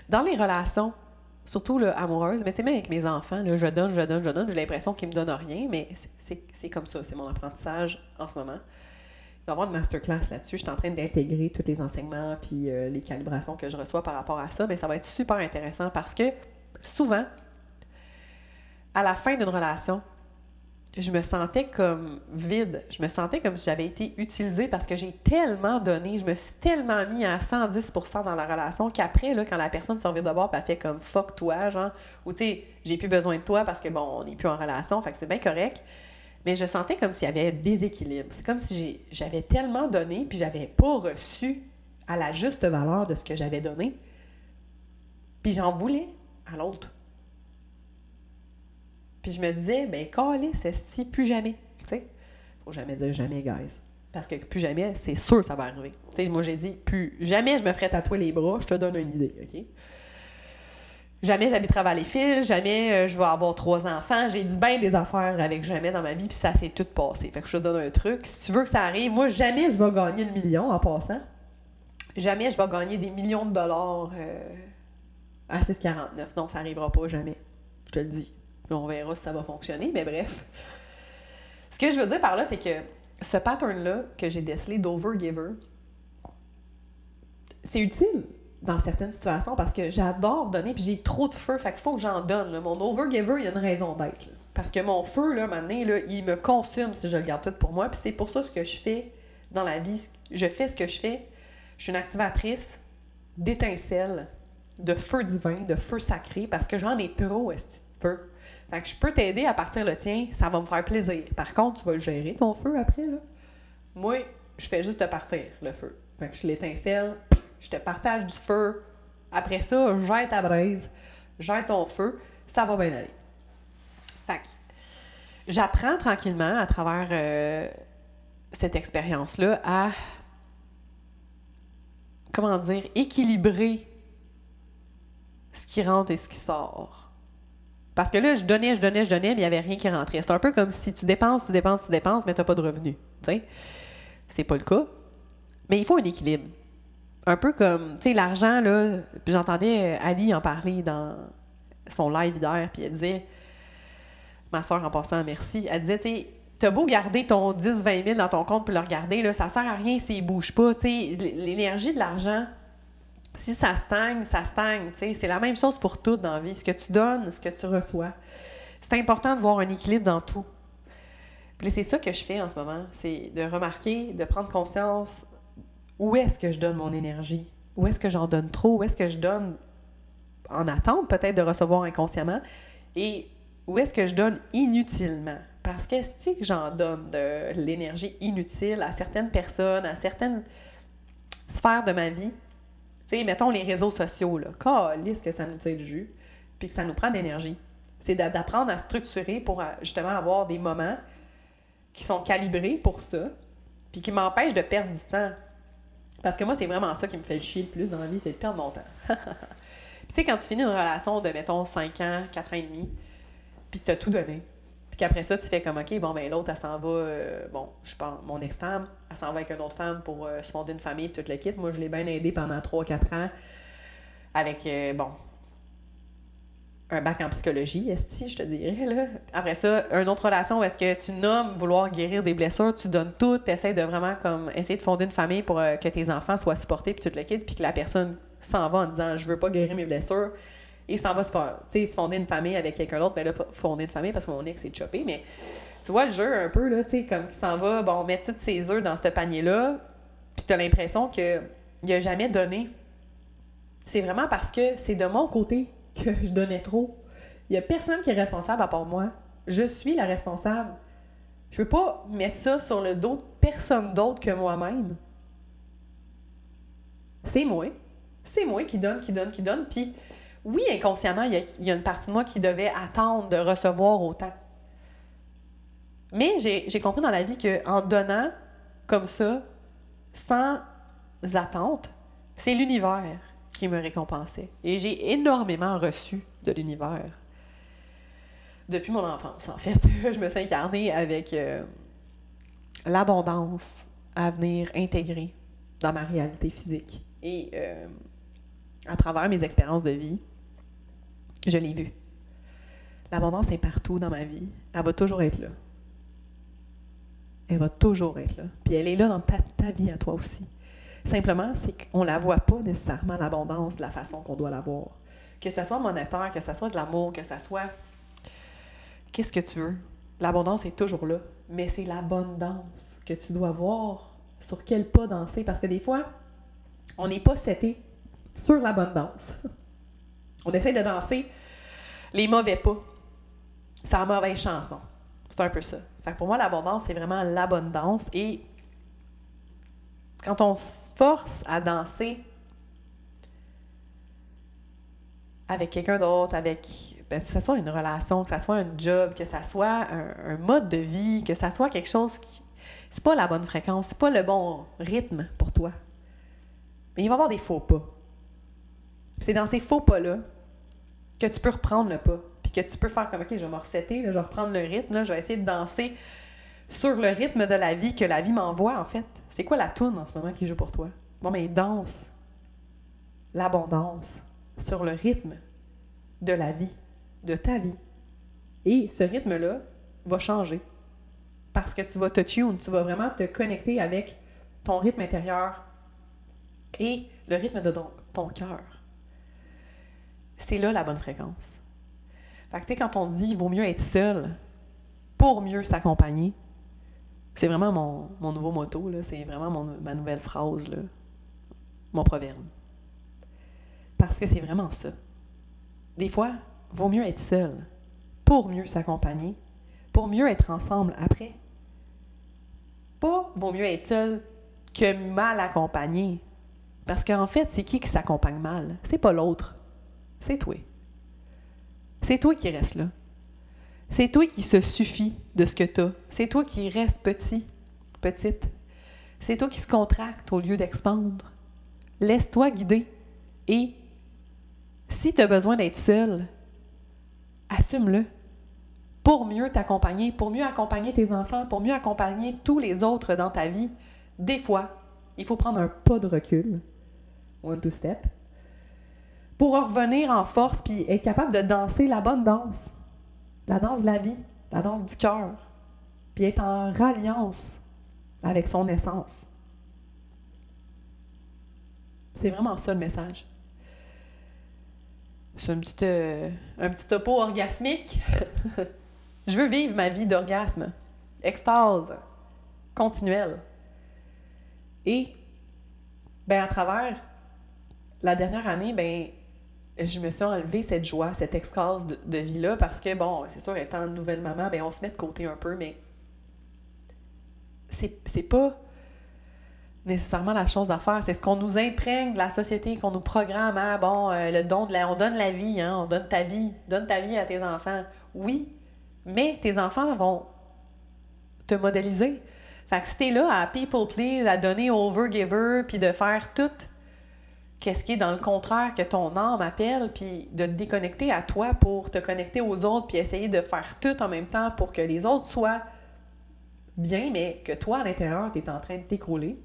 Dans les relations, surtout amoureuses, mais c'est même avec mes enfants, je donne, je donne, je donne, j'ai l'impression qu'ils me donnent rien, mais c'est comme ça, c'est mon apprentissage en ce moment. Il va y avoir une masterclass là-dessus. Je suis en train d'intégrer tous les enseignements puis euh, les calibrations que je reçois par rapport à ça, mais ça va être super intéressant parce que souvent, à la fin d'une relation, je me sentais comme vide. Je me sentais comme si j'avais été utilisée parce que j'ai tellement donné, je me suis tellement mis à 110% dans la relation qu'après, quand la personne se revient de bord, elle fait comme fuck toi, genre, ou tu sais, j'ai plus besoin de toi parce que bon, on n'est plus en relation, fait que c'est bien correct. Mais je sentais comme s'il y avait déséquilibre. C'est comme si j'avais tellement donné puis j'avais pas reçu à la juste valeur de ce que j'avais donné. Puis j'en voulais à l'autre. Puis je me disais, ben, c'est si plus jamais. Tu sais, faut jamais dire jamais, guys. Parce que plus jamais, c'est sûr ça va arriver. Tu sais, moi, j'ai dit, plus jamais je me ferai tatouer les bras, je te donne une idée, OK? Jamais j'habiterai à Valleyfield, jamais euh, je vais avoir trois enfants. J'ai dit bien des affaires avec jamais dans ma vie, puis ça s'est tout passé. Fait que je te donne un truc. Si tu veux que ça arrive, moi, jamais je vais gagner le million en passant. Jamais je vais gagner des millions de dollars euh, à 6,49. Non, ça n'arrivera pas, jamais. Je te le dis on verra si ça va fonctionner, mais bref. Ce que je veux dire par là, c'est que ce pattern-là que j'ai décelé d'overgiver, c'est utile dans certaines situations parce que j'adore donner puis j'ai trop de feu, fait qu'il faut que j'en donne. Mon overgiver, il y a une raison d'être. Parce que mon feu, là, maintenant, là, il me consume si je le garde tout pour moi. Puis c'est pour ça ce que je fais dans la vie. Je fais ce que je fais. Je suis une activatrice d'étincelles, de feu divin, de feu sacré, parce que j'en ai trop, ce feu. Fait que je peux t'aider à partir le tien, ça va me faire plaisir. Par contre, tu vas le gérer ton feu après, là. Moi, je fais juste de partir le feu. Fait que je l'étincelle, je te partage du feu. Après ça, jette ta braise, jette ton feu, ça va bien aller. Fait que j'apprends tranquillement à travers euh, cette expérience-là à, comment dire, équilibrer ce qui rentre et ce qui sort. Parce que là, je donnais, je donnais, je donnais, mais il n'y avait rien qui rentrait. C'est un peu comme si tu dépenses, tu dépenses, tu dépenses, mais tu n'as pas de revenus. Tu? C'est pas le cas. Mais il faut un équilibre. Un peu comme, tu sais, l'argent, là, j'entendais Ali en parler dans son live hier, puis elle disait, ma soeur en passant, merci, elle disait, tu sais, t'as beau garder ton 10, 20 000 dans ton compte puis le regarder, là, ça sert à rien s'il bouge pas. L'énergie de l'argent, si ça stagne, ça stagne. C'est la même chose pour tout dans la vie. Ce que tu donnes, ce que tu reçois. C'est important de voir un équilibre dans tout. C'est ça que je fais en ce moment. C'est de remarquer, de prendre conscience où est-ce que je donne mon énergie? Où est-ce que j'en donne trop? Où est-ce que je donne en attente peut-être de recevoir inconsciemment? Et où est-ce que je donne inutilement? Parce que si j'en donne de l'énergie inutile à certaines personnes, à certaines sphères de ma vie, sais, mettons les réseaux sociaux, là. Calisse que ça nous tire du jus, puis que ça nous prend de l'énergie. C'est d'apprendre à structurer pour euh, justement avoir des moments qui sont calibrés pour ça, puis qui m'empêchent de perdre du temps. Parce que moi, c'est vraiment ça qui me fait chier le plus dans ma vie, c'est de perdre mon temps. puis tu sais, quand tu finis une relation de, mettons, 5 ans, 4 ans et demi, puis que tu as tout donné, puis qu'après ça, tu fais comme, OK, bon, ben l'autre, elle s'en va, euh, bon, je pense, mon ex-femme, elle s'en va avec une autre femme pour euh, se fonder une famille, puis tout le kit. Moi, je l'ai bien aidé pendant 3-4 ans avec, euh, bon, un bac en psychologie, esti, je te dirais, là. Après ça, une autre relation où est-ce que tu nommes vouloir guérir des blessures, tu donnes tout, tu essaies de vraiment, comme, essayer de fonder une famille pour que tes enfants soient supportés, puis tout le kit, puis que la personne s'en va en disant, je veux pas guérir mes blessures et s'en va se, faire, se fonder une famille avec quelqu'un d'autre. Mais ben là, pas fonder une famille parce que mon ex est chopé. Mais tu vois le jeu un peu, là, tu sais, comme il s'en va, bon, mettre tous ses œufs dans ce panier-là. Puis tu as l'impression qu'il n'a jamais donné. C'est vraiment parce que c'est de mon côté que je donnais trop. Il n'y a personne qui est responsable à part moi. Je suis la responsable. Je veux pas mettre ça sur le dos de personne d'autre que moi-même. C'est moi. C'est moi qui donne, qui donne, qui donne. Puis oui, inconsciemment, il y, a, une partie de moi qui devait attendre de recevoir autant. Mais j'ai compris dans la vie qu'en donnant comme ça, sans attente, c'est l'univers qui me récompensait. Et j'ai énormément reçu de l'univers. Depuis mon enfance, en fait, je me suis incarnée avec euh, l'abondance à venir intégrer dans ma réalité physique. Et euh, à travers mes expériences de vie, je l'ai vu. L'abondance est partout dans ma vie. Elle va toujours être là. Elle va toujours être là. Puis elle est là dans ta, ta vie à toi aussi. Simplement, c'est qu'on ne la voit pas nécessairement, l'abondance, de la façon qu'on doit la voir. Que ce soit monétaire, que ce soit de l'amour, que ce soit... Qu'est-ce que tu veux? L'abondance est toujours là. Mais c'est l'abondance que tu dois voir sur quel pas danser. Parce que des fois, on n'est pas seté sur l'abondance. On essaie de danser les mauvais pas. C'est la mauvaise chanson. C'est un peu ça. Pour moi, l'abondance, c'est vraiment l'abondance. Et quand on se force à danser avec quelqu'un d'autre, avec ben, que ce soit une relation, que ce soit un job, que ce soit un, mode de vie, que ce soit quelque chose qui. C'est pas la bonne fréquence, c'est pas le bon rythme pour toi. Mais il va y avoir des faux pas. C'est dans ces faux pas-là que tu peux reprendre le pas. Puis que tu peux faire comme OK, je vais me resetter, je vais reprendre le rythme, je vais essayer de danser sur le rythme de la vie que la vie m'envoie, en fait. C'est quoi la toune en ce moment qui joue pour toi? Bon, mais danse l'abondance sur le rythme de la vie, de ta vie. Et ce rythme-là va changer. Parce que tu vas te tune, tu vas vraiment te connecter avec ton rythme intérieur et le rythme de ton, ton cœur. C'est là la bonne fréquence. Fait que, tu sais, quand on dit vaut mieux être seul pour mieux s'accompagner, c'est vraiment mon, nouveau motto, c'est vraiment ma nouvelle phrase, là. mon proverbe. Parce que c'est vraiment ça. Des fois, vaut mieux être seul pour mieux s'accompagner, pour mieux être ensemble après. Pas vaut mieux être seul que mal accompagné. Parce qu'en fait, c'est qui qui s'accompagne mal? C'est pas l'autre. C'est toi. C'est toi qui reste là. C'est toi qui se suffit de ce que tu as. C'est toi qui reste petit, petite. C'est toi qui se contracte au lieu d'expandre. Laisse-toi guider. Et si tu as besoin d'être seul, assume-le. Pour mieux t'accompagner, pour mieux accompagner tes enfants, pour mieux accompagner tous les autres dans ta vie, des fois, il faut prendre un pas de recul, one, two step, pour revenir en force puis être capable de danser la bonne danse la danse de la vie, la danse du cœur, puis être en ralliance avec son essence. C'est vraiment ça le message. C'est un petit, euh, un petit topo orgasmique. Je veux vivre ma vie d'orgasme, extase continuelle. Et ben, à travers la dernière année, ben, je me suis enlevé cette joie, cette extase de, vie-là, parce que, bon, c'est sûr, étant une nouvelle maman, ben, on se met de côté un peu, mais c'est pas nécessairement la chose à faire. C'est ce qu'on nous imprègne de la société, qu'on nous programme à, bon, euh, le don de la... On donne la vie, hein, on donne ta vie, donne ta vie à tes enfants. Oui, mais tes enfants vont te modéliser. Fait que si t'es là à people please, à donner over giver, puis de faire tout qu'est-ce qui est dans le contraire que ton âme appelle, puis de te déconnecter à toi pour te connecter aux autres, puis essayer de faire tout en même temps pour que les autres soient bien, mais que toi, à l'intérieur, tu es en train de t'écrouler,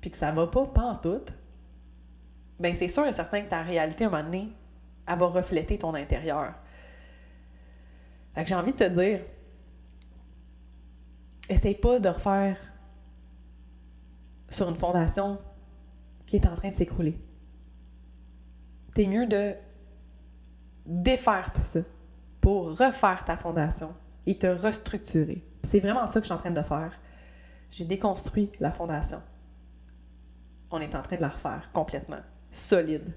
puis que ça va pas, tout, bien, c'est sûr et certain que ta réalité, à un moment donné, elle va refléter ton intérieur. Fait que j'ai envie de te dire, essaye pas de refaire sur une fondation qui est en train de s'écrouler t'es mieux de défaire tout ça pour refaire ta fondation et te restructurer. C'est vraiment ça que je suis en train de faire. J'ai déconstruit la fondation. On est en train de la refaire complètement, solide,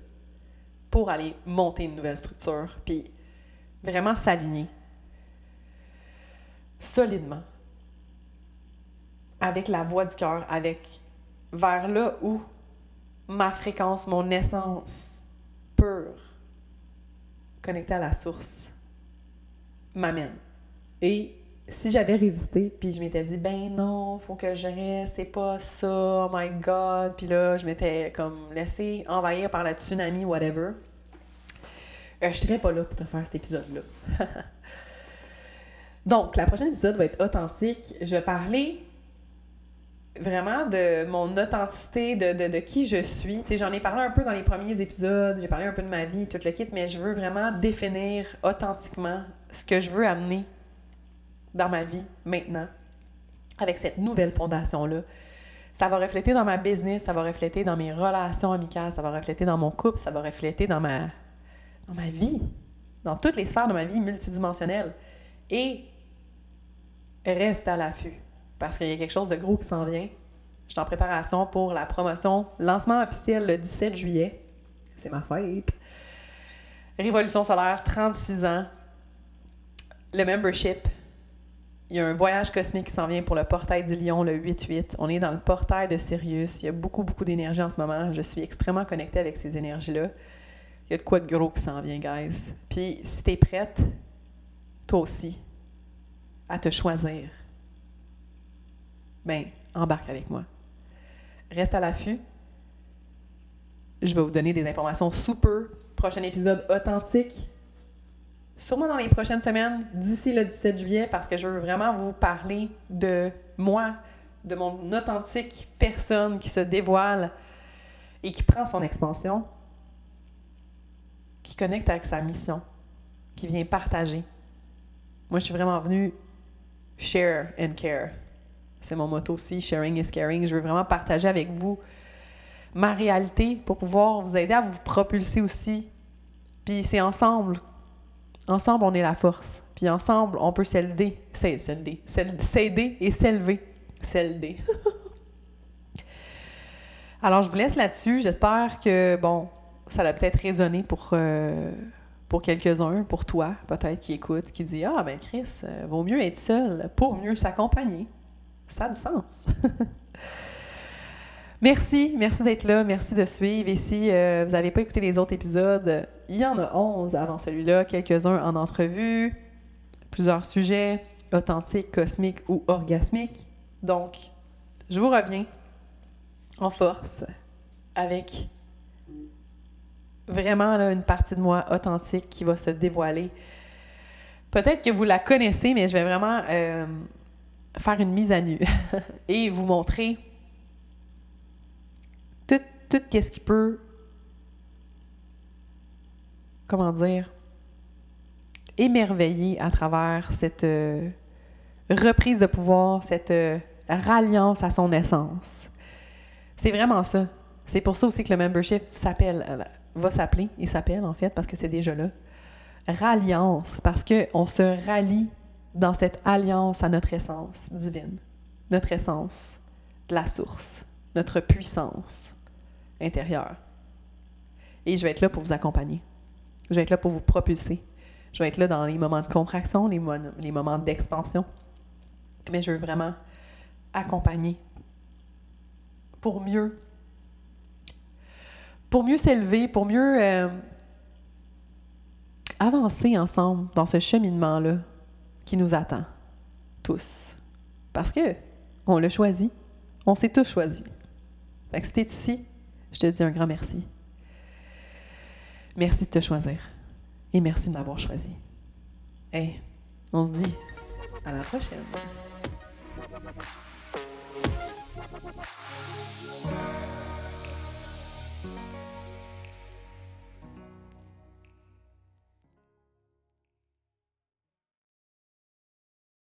pour aller monter une nouvelle structure, puis vraiment s'aligner solidement avec la voix du cœur, avec vers là où ma fréquence, mon essence pur, connecté à la source, m'amène. Et si j'avais résisté, puis je m'étais dit, ben non, faut que je reste, c'est pas ça, oh my god, puis là, je m'étais comme laissé envahir par la tsunami, whatever, euh, je serais pas là pour te faire cet épisode-là. Donc, la prochaine épisode va être authentique. Je vais parler vraiment de mon authenticité, de, de, qui je suis. J'en ai parlé un peu dans les premiers épisodes, j'ai parlé un peu de ma vie, tout le kit, mais je veux vraiment définir authentiquement ce que je veux amener dans ma vie maintenant, avec cette nouvelle fondation-là. Ça va refléter dans ma business, ça va refléter dans mes relations amicales, ça va refléter dans mon couple, ça va refléter dans ma, dans ma vie, dans toutes les sphères de ma vie multidimensionnelle. Et reste à l'affût parce qu'il y a quelque chose de gros qui s'en vient. Je suis en préparation pour la promotion, lancement officiel le 17 juillet. C'est ma fête. Révolution solaire, 36 ans. Le membership. Il y a un voyage cosmique qui s'en vient pour le portail du lion le 8-8. On est dans le portail de Sirius. Il y a beaucoup, beaucoup d'énergie en ce moment. Je suis extrêmement connectée avec ces énergies-là. Il y a de quoi de gros qui s'en vient, guys. Puis si t'es prête, toi aussi, à te choisir ben, embarque avec moi. Reste à l'affût. Je vais vous donner des informations super. Prochain épisode authentique. Sûrement dans les prochaines semaines, d'ici le 17 juillet, parce que je veux vraiment vous parler de moi, de mon authentique personne qui se dévoile et qui prend son expansion, qui connecte avec sa mission, qui vient partager. Moi, je suis vraiment venue share and care. C'est mon motto aussi, sharing is caring. Je veux vraiment partager avec vous ma réalité pour pouvoir vous aider à vous propulser aussi. Puis c'est ensemble. Ensemble, on est la force. Puis ensemble, on peut s'aider. S'aider. S'aider et s'élever. S'aider. Alors, je vous laisse là-dessus. J'espère que, bon, ça a peut-être résonné pour, euh, quelques-uns, pour toi, peut-être, qui écoute, qui dit Ah, ben Chris, euh, vaut mieux être seul pour mieux s'accompagner. Ça a du sens. merci, merci d'être là, merci de suivre. Et si euh, vous n'avez pas écouté les autres épisodes, il y en a 11 avant celui-là, quelques-uns en entrevue, plusieurs sujets authentiques, cosmiques ou orgasmiques. Donc, je vous reviens en force avec vraiment une partie de moi authentique qui va se dévoiler. Peut-être que vous la connaissez, mais je vais vraiment euh, faire une mise à nu et vous montrer tout, tout ce qui peut, comment dire, émerveiller à travers cette euh, reprise de pouvoir, cette euh, ralliance à son essence. C'est vraiment ça. C'est pour ça aussi que le membership s'appelle, euh, va s'appeler, il s'appelle en fait, parce que c'est déjà là. Ralliance, parce qu'on se rallie dans cette alliance à notre essence divine, notre essence de la source, notre puissance intérieure. Et je vais être là pour vous accompagner. Je vais être là pour vous propulser. Je vais être là dans les moments de contraction, les, les moments d'expansion. Mais je veux vraiment accompagner pour mieux pour mieux s'élever, pour mieux euh, avancer ensemble dans ce cheminement-là qui nous attend, tous. Parce que on l'a choisi. On s'est tous choisis. Fait que si ici, je te dis un grand merci. Merci de te choisir. Et merci de m'avoir choisi. Hey, on se dit à la prochaine.